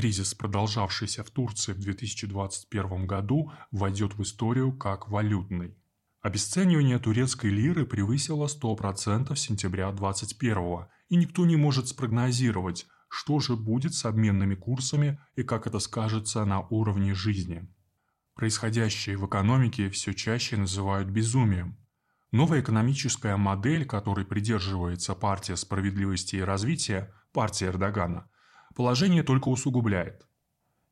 Кризис, продолжавшийся в Турции в 2021 году, войдет в историю как валютный. Обесценивание турецкой лиры превысило 100% сентября 2021 и никто не может спрогнозировать, что же будет с обменными курсами и как это скажется на уровне жизни. Происходящее в экономике все чаще называют безумием. Новая экономическая модель, которой придерживается партия справедливости и развития, партия Эрдогана, положение только усугубляет.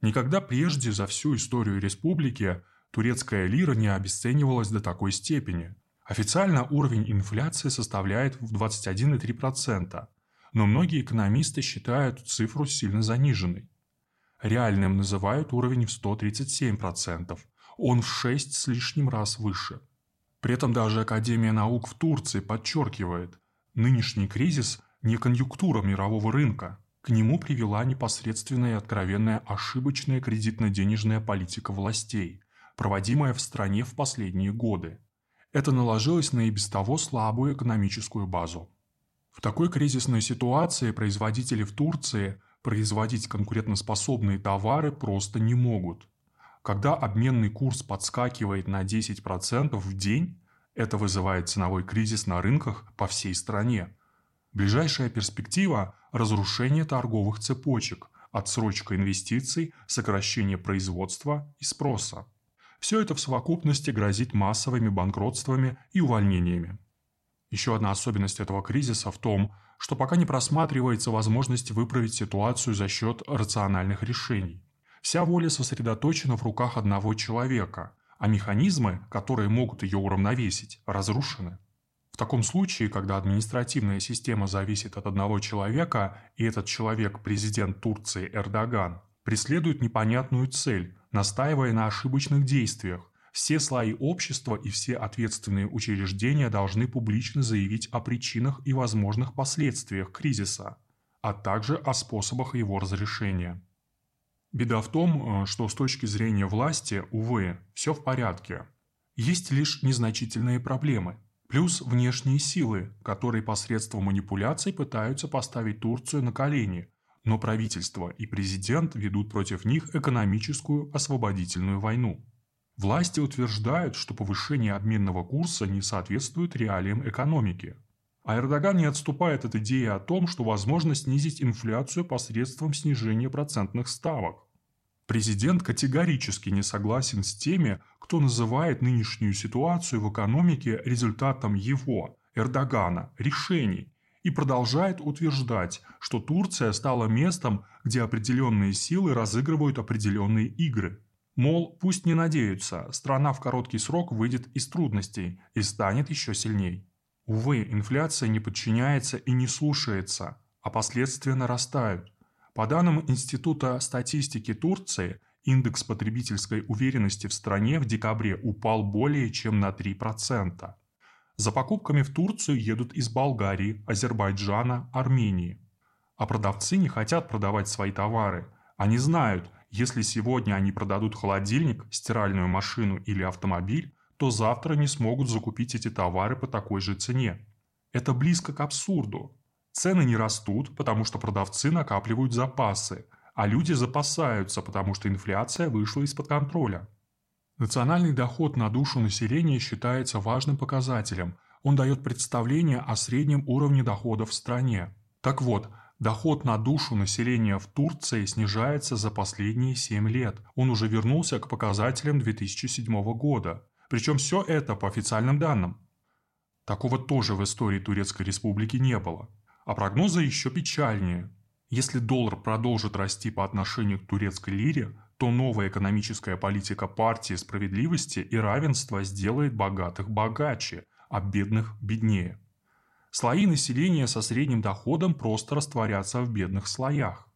Никогда прежде за всю историю республики турецкая лира не обесценивалась до такой степени. Официально уровень инфляции составляет в 21,3%, но многие экономисты считают цифру сильно заниженной. Реальным называют уровень в 137%, он в 6 с лишним раз выше. При этом даже Академия наук в Турции подчеркивает, нынешний кризис не конъюнктура мирового рынка, к нему привела непосредственная и откровенная ошибочная кредитно-денежная политика властей, проводимая в стране в последние годы. Это наложилось на и без того слабую экономическую базу. В такой кризисной ситуации производители в Турции производить конкурентоспособные товары просто не могут. Когда обменный курс подскакивает на 10% в день, это вызывает ценовой кризис на рынках по всей стране. Ближайшая перспектива – разрушение торговых цепочек, отсрочка инвестиций, сокращение производства и спроса. Все это в совокупности грозит массовыми банкротствами и увольнениями. Еще одна особенность этого кризиса в том, что пока не просматривается возможность выправить ситуацию за счет рациональных решений. Вся воля сосредоточена в руках одного человека, а механизмы, которые могут ее уравновесить, разрушены. В таком случае, когда административная система зависит от одного человека, и этот человек – президент Турции Эрдоган, преследует непонятную цель, настаивая на ошибочных действиях, все слои общества и все ответственные учреждения должны публично заявить о причинах и возможных последствиях кризиса, а также о способах его разрешения. Беда в том, э, что с точки зрения власти, увы, все в порядке. Есть лишь незначительные проблемы, плюс внешние силы, которые посредством манипуляций пытаются поставить Турцию на колени, но правительство и президент ведут против них экономическую освободительную войну. Власти утверждают, что повышение обменного курса не соответствует реалиям экономики. А Эрдоган не отступает от идеи о том, что возможно снизить инфляцию посредством снижения процентных ставок. Президент категорически не согласен с теми, кто называет нынешнюю ситуацию в экономике результатом его, Эрдогана, решений и продолжает утверждать, что Турция стала местом, где определенные силы разыгрывают определенные игры – Мол, пусть не надеются, страна в короткий срок выйдет из трудностей и станет еще сильней. Увы, инфляция не подчиняется и не слушается, а последствия нарастают. По данным Института статистики Турции, индекс потребительской уверенности в стране в декабре упал более чем на 3%. За покупками в Турцию едут из Болгарии, Азербайджана, Армении. А продавцы не хотят продавать свои товары. Они знают, если сегодня они продадут холодильник, стиральную машину или автомобиль, то завтра не смогут закупить эти товары по такой же цене. Это близко к абсурду. Цены не растут, потому что продавцы накапливают запасы, а люди запасаются, потому что инфляция вышла из-под контроля. Национальный доход на душу населения считается важным показателем. Он дает представление о среднем уровне доходов в стране. Так вот, Доход на душу населения в Турции снижается за последние 7 лет. Он уже вернулся к показателям 2007 года. Причем все это по официальным данным. Такого тоже в истории Турецкой Республики не было. А прогнозы еще печальнее. Если доллар продолжит расти по отношению к турецкой лире, то новая экономическая политика партии справедливости и равенства сделает богатых богаче, а бедных беднее. Слои населения со средним доходом просто растворятся в бедных слоях.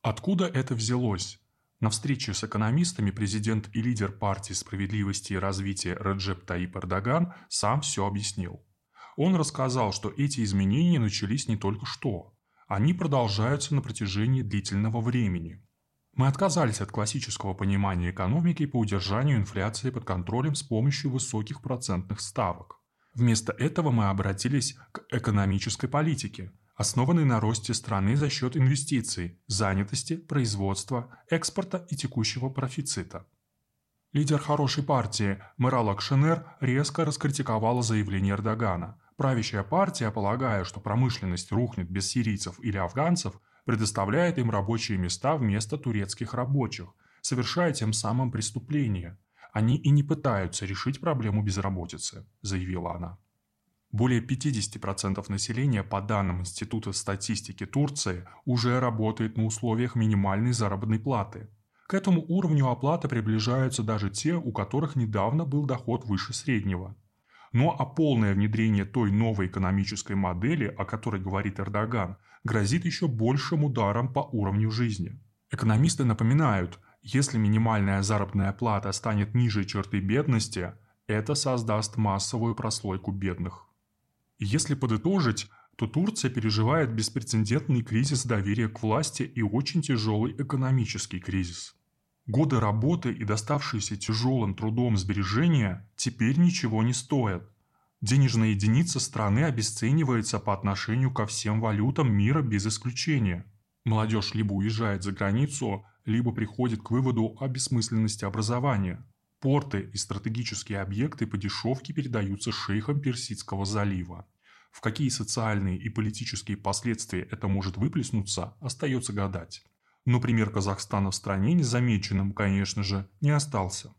Откуда это взялось? На встрече с экономистами президент и лидер партии справедливости и развития Реджеп Таип Эрдоган сам все объяснил. Он рассказал, что эти изменения начались не только что. Они продолжаются на протяжении длительного времени. Мы отказались от классического понимания экономики по удержанию инфляции под контролем с помощью высоких процентных ставок. Вместо этого мы обратились к экономической политике. основанный на росте страны за счет инвестиций, занятости, производства, экспорта и текущего профицита. Лидер хорошей партии Мэрал Акшенер резко раскритиковала заявление Эрдогана. Правящая партия, полагая, что промышленность рухнет без сирийцев или афганцев, предоставляет им рабочие места вместо турецких рабочих, совершая тем самым преступление. Они и не пытаются решить проблему безработицы, заявила она. Более 50% населения, по данным Института статистики Турции, уже работает на условиях минимальной заработной платы. К этому уровню оплаты приближаются даже те, у которых недавно был доход выше среднего. Но а полное внедрение той новой экономической модели, о которой говорит Эрдоган, грозит еще большим ударом по уровню жизни. Экономисты напоминают, если минимальная заработная плата станет ниже черты бедности, это создаст массовую прослойку бедных. Если подытожить, то Турция переживает беспрецедентный кризис доверия к власти и очень тяжелый экономический кризис. Годы работы и доставшиеся тяжелым трудом сбережения теперь ничего не стоят. Денежная единица страны обесценивается по отношению ко всем валютам мира без исключения. Молодежь либо уезжает за границу, либо приходит к выводу о бессмысленности образования. Порты и стратегические объекты по дешевке передаются шейхам Персидского залива. В какие социальные и политические последствия это может выплеснуться, остается гадать. Но пример Казахстана в стране незамеченным, конечно же, не остался.